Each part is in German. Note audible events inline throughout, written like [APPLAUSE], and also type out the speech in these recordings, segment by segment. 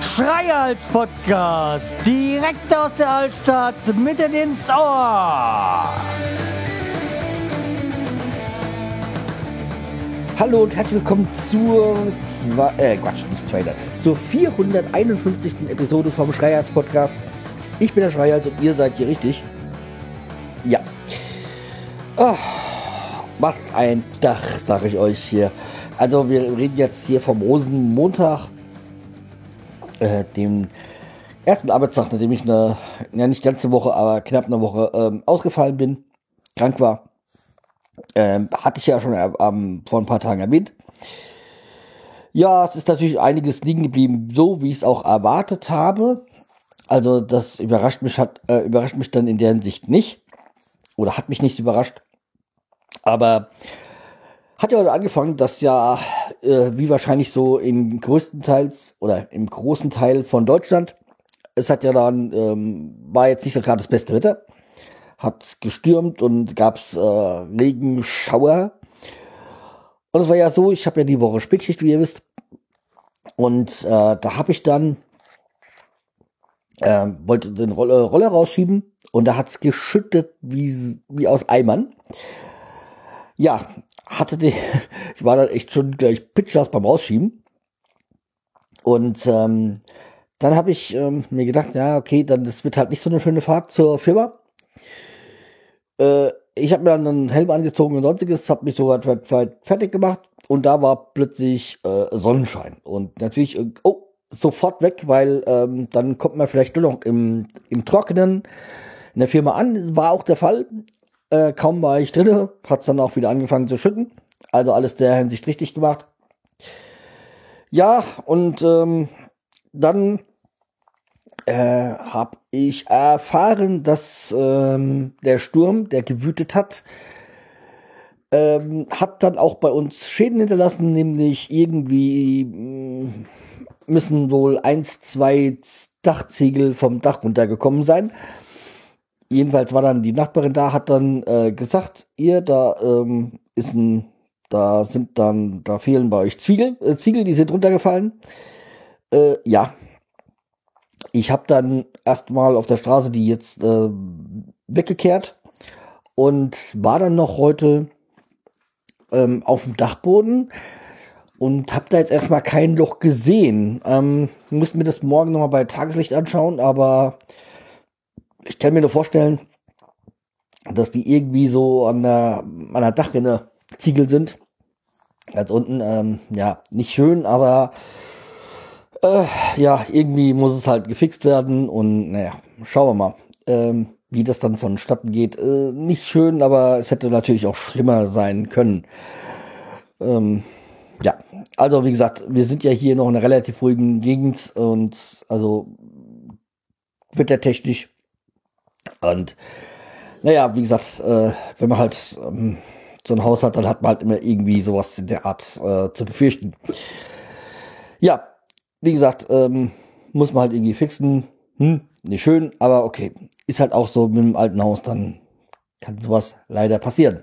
Schreihals Podcast, direkt aus der Altstadt, mitten ins Ohr. Hallo und herzlich willkommen zur zwei, äh, Quatsch, nicht 200, zur 451. Episode vom Schreihals Podcast. Ich bin der Schreihals und ihr seid hier richtig. Ja. Oh, was ein Dach, sag ich euch hier. Also wir reden jetzt hier vom Rosenmontag, äh, dem ersten Arbeitstag, nachdem ich eine, ja nicht ganze Woche, aber knapp eine Woche ähm, ausgefallen bin, krank war. Ähm, hatte ich ja schon ähm, vor ein paar Tagen erwähnt. Ja, es ist natürlich einiges liegen geblieben, so wie ich es auch erwartet habe. Also das überrascht mich hat äh, überrascht mich dann in der Hinsicht nicht oder hat mich nicht überrascht. Aber hat ja heute angefangen, dass ja äh, wie wahrscheinlich so im größten Teils oder im großen Teil von Deutschland es hat ja dann ähm, war jetzt nicht so gerade das beste Wetter, hat gestürmt und gab's äh, Regenschauer. Und es war ja so, ich habe ja die Woche Spätschicht, wie ihr wisst. Und äh, da habe ich dann äh, wollte den Roller, Roller rausschieben und da hat's geschüttet wie, wie aus Eimern. Ja, hatte die, [LAUGHS] ich war dann echt schon gleich pitchers beim Rausschieben. Und ähm, dann habe ich ähm, mir gedacht, ja, okay, dann das wird halt nicht so eine schöne Fahrt zur Firma. Äh, ich habe mir dann einen Helm angezogen und sonstiges, habe mich sogar fertig gemacht und da war plötzlich äh, Sonnenschein. Und natürlich, äh, oh, sofort weg, weil ähm, dann kommt man vielleicht nur noch im, im Trockenen in der Firma an. War auch der Fall. Äh, kaum war ich drinne, hat's dann auch wieder angefangen zu schütten. Also alles der Hinsicht richtig gemacht. Ja, und ähm, dann äh, habe ich erfahren, dass ähm, der Sturm, der gewütet hat, ähm, hat dann auch bei uns Schäden hinterlassen, nämlich irgendwie mh, mm, müssen wohl eins, zwei Dachziegel vom Dach runtergekommen sein. Jedenfalls war dann die Nachbarin da, hat dann äh, gesagt, ihr, da ähm, ist ein, da sind dann, da fehlen bei euch Zwiegel, äh, Ziegel, die sind runtergefallen. Äh, ja. Ich habe dann erstmal auf der Straße die jetzt äh, weggekehrt und war dann noch heute ähm, auf dem Dachboden und habe da jetzt erstmal kein Loch gesehen. Ähm, muss mir das morgen nochmal bei Tageslicht anschauen, aber ich kann mir nur vorstellen, dass die irgendwie so an der, an der Dachrinne Ziegel sind. Ganz unten, ähm, ja, nicht schön, aber äh, ja, irgendwie muss es halt gefixt werden und naja, schauen wir mal, ähm, wie das dann vonstatten geht. Äh, nicht schön, aber es hätte natürlich auch schlimmer sein können. Ähm, ja, also wie gesagt, wir sind ja hier noch in einer relativ ruhigen Gegend und also wettertechnisch. Und naja, wie gesagt, äh, wenn man halt ähm, so ein Haus hat, dann hat man halt immer irgendwie sowas in der Art äh, zu befürchten. Ja, wie gesagt, ähm, muss man halt irgendwie fixen. Hm, nicht schön, aber okay. Ist halt auch so mit einem alten Haus, dann kann sowas leider passieren.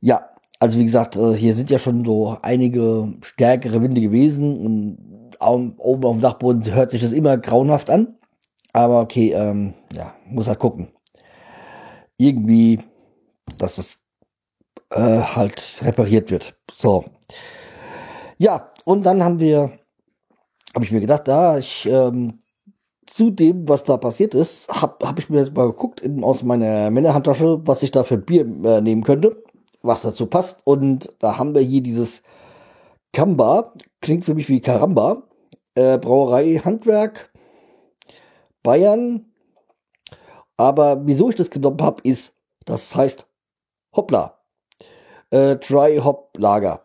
Ja, also wie gesagt, äh, hier sind ja schon so einige stärkere Winde gewesen und oben auf dem Dachboden hört sich das immer grauenhaft an. Aber okay, ähm, ja, muss halt gucken. Irgendwie, dass es äh, halt repariert wird. So. Ja, und dann haben wir, habe ich mir gedacht, da ich ähm, zu dem, was da passiert ist, habe hab ich mir jetzt mal geguckt in, aus meiner Männerhandtasche, was ich da für Bier äh, nehmen könnte was dazu passt. Und da haben wir hier dieses Kamba, klingt für mich wie Karamba, äh, Brauerei Handwerk, Bayern. Aber wieso ich das genommen habe, ist, das heißt Hoppla. Äh, Dry Hop Lager.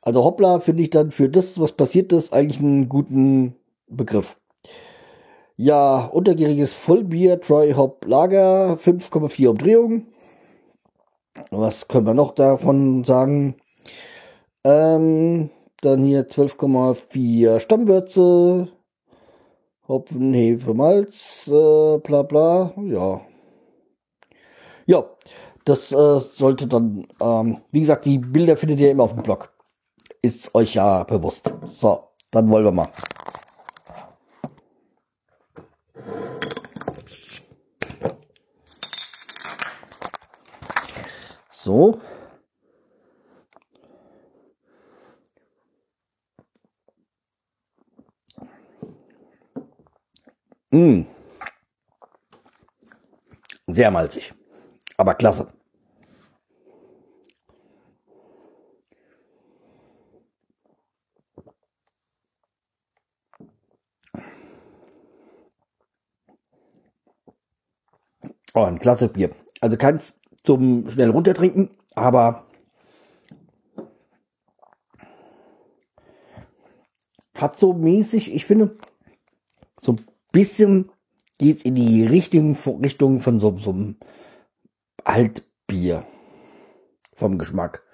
Also Hoppla finde ich dann für das, was passiert ist, eigentlich einen guten Begriff. Ja, untergäriges Vollbier, Dry Hop Lager, 5,4 Umdrehungen. Was können wir noch davon sagen? Ähm, dann hier 12,4 Stammwürze, Hopfen, Hefe, Malz, äh, bla bla, ja. Ja, Das äh, sollte dann, ähm, wie gesagt, die Bilder findet ihr immer auf dem Blog. Ist euch ja bewusst. So, dann wollen wir mal. So. Mm. Sehr malzig. Aber klasse. Oh, ein klasse Bier. Also keins zum schnell runtertrinken, aber hat so mäßig, ich finde, bisschen geht's in die Richtung, Richtung von so, so einem Altbier. Vom Geschmack.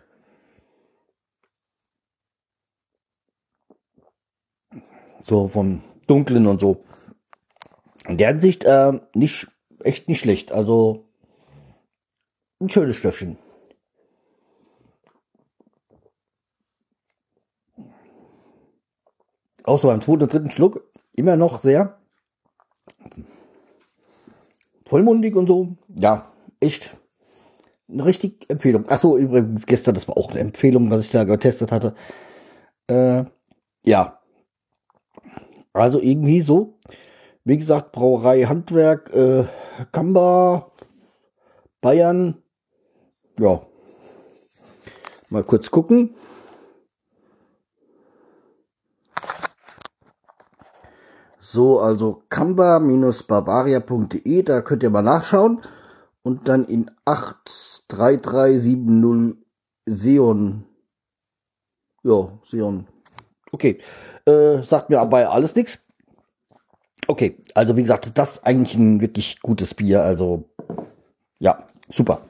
So vom Dunklen und so. In der Hinsicht äh, nicht, echt nicht schlecht. Also ein schönes Stöffchen. Auch so beim zweiten und dritten Schluck immer noch sehr vollmundig und so. Ja, echt eine richtig Empfehlung. Ach so, übrigens gestern, das war auch eine Empfehlung, was ich da getestet hatte. Äh, ja. Also irgendwie so. Wie gesagt, Brauerei Handwerk, äh, Kamba, Bayern. Ja. Mal kurz gucken. So, also kamba-bavaria.de, da könnt ihr mal nachschauen. Und dann in 83370 Seon. Ja, Seon. Okay. Äh, sagt mir aber alles nichts. Okay, also wie gesagt, das ist eigentlich ein wirklich gutes Bier. Also, ja, super.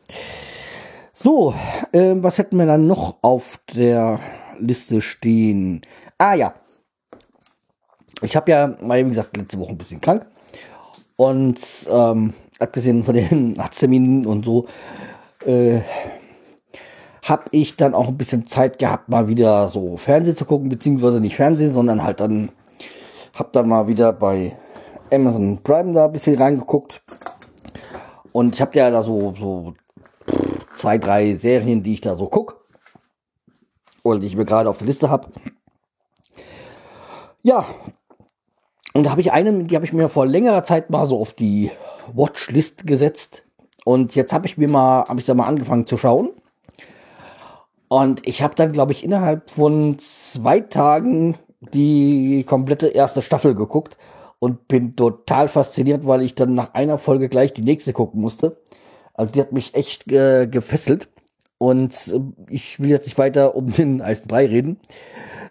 So, äh, was hätten wir dann noch auf der Liste stehen? Ah ja, ich habe ja, mal wie gesagt, letzte Woche ein bisschen krank. Und ähm, abgesehen von den [LAUGHS] Arztterminen und so, äh, habe ich dann auch ein bisschen Zeit gehabt, mal wieder so Fernsehen zu gucken, beziehungsweise nicht Fernsehen, sondern halt dann, habe dann mal wieder bei Amazon Prime da ein bisschen reingeguckt. Und ich habe ja da so, so zwei, drei Serien, die ich da so guck. Oder die ich mir gerade auf der Liste habe. Ja, und da habe ich eine, die habe ich mir vor längerer Zeit mal so auf die Watchlist gesetzt. Und jetzt habe ich mir mal, habe ich da mal angefangen zu schauen. Und ich habe dann, glaube ich, innerhalb von zwei Tagen die komplette erste Staffel geguckt und bin total fasziniert, weil ich dann nach einer Folge gleich die nächste gucken musste. Also die hat mich echt äh, gefesselt. Und äh, ich will jetzt nicht weiter um den heißen Brei reden,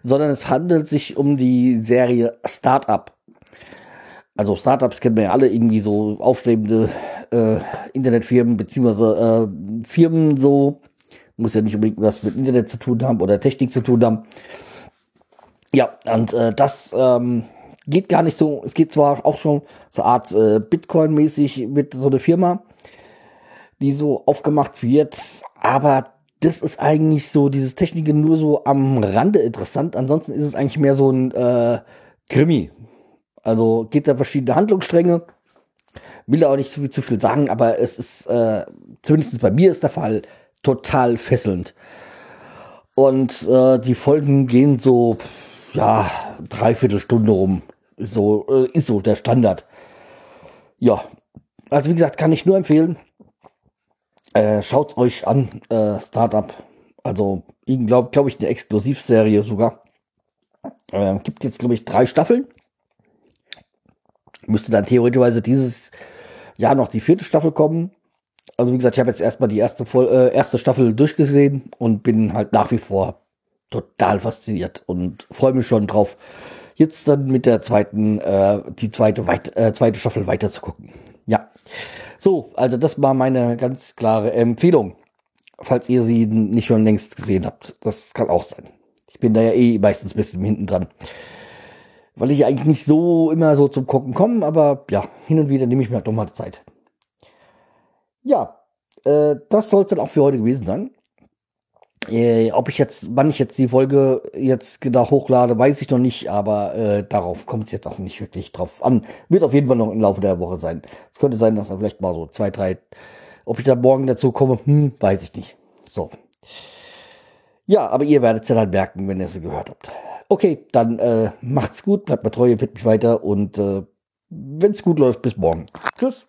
sondern es handelt sich um die Serie Startup also Startups kennen wir ja alle irgendwie so aufstrebende äh, Internetfirmen beziehungsweise äh, Firmen so muss ja nicht unbedingt was mit Internet zu tun haben oder Technik zu tun haben. Ja, und äh, das ähm, geht gar nicht so. Es geht zwar auch schon so Art äh, Bitcoin-mäßig mit so eine Firma, die so aufgemacht wird, aber das ist eigentlich so dieses Technik nur so am Rande interessant. Ansonsten ist es eigentlich mehr so ein äh, Krimi, also geht da verschiedene Handlungsstränge. Will auch nicht zu viel, zu viel sagen, aber es ist, äh, zumindest bei mir ist der Fall, total fesselnd. Und äh, die Folgen gehen so, ja, dreiviertel Stunde rum. So, äh, ist so der Standard. Ja, also wie gesagt, kann ich nur empfehlen. Äh, schaut euch an, äh, Startup. Also, glaube glaub ich, eine Exklusivserie sogar. Äh, gibt jetzt, glaube ich, drei Staffeln müsste dann theoretischerweise dieses Jahr noch die vierte Staffel kommen. Also wie gesagt, ich habe jetzt erstmal die erste, äh, erste Staffel durchgesehen und bin halt nach wie vor total fasziniert und freue mich schon drauf, jetzt dann mit der zweiten, äh, die zweite, weit, äh, zweite Staffel weiter zu gucken. Ja. So, also das war meine ganz klare Empfehlung. Falls ihr sie nicht schon längst gesehen habt. Das kann auch sein. Ich bin da ja eh meistens ein bisschen hinten dran weil ich eigentlich nicht so immer so zum Gucken komme, aber ja, hin und wieder nehme ich mir halt doch mal Zeit. Ja, äh, das soll es dann auch für heute gewesen sein. Äh, ob ich jetzt, wann ich jetzt die Folge jetzt genau hochlade, weiß ich noch nicht, aber äh, darauf kommt es jetzt auch nicht wirklich drauf an. Wird auf jeden Fall noch im Laufe der Woche sein. Es könnte sein, dass da vielleicht mal so zwei, drei, ob ich da morgen dazu komme, hm, weiß ich nicht. So. Ja, aber ihr werdet es ja dann merken, wenn ihr es gehört habt. Okay, dann äh, macht's gut, bleibt mal treu, ihr mich weiter und äh, wenn es gut läuft, bis morgen. Tschüss.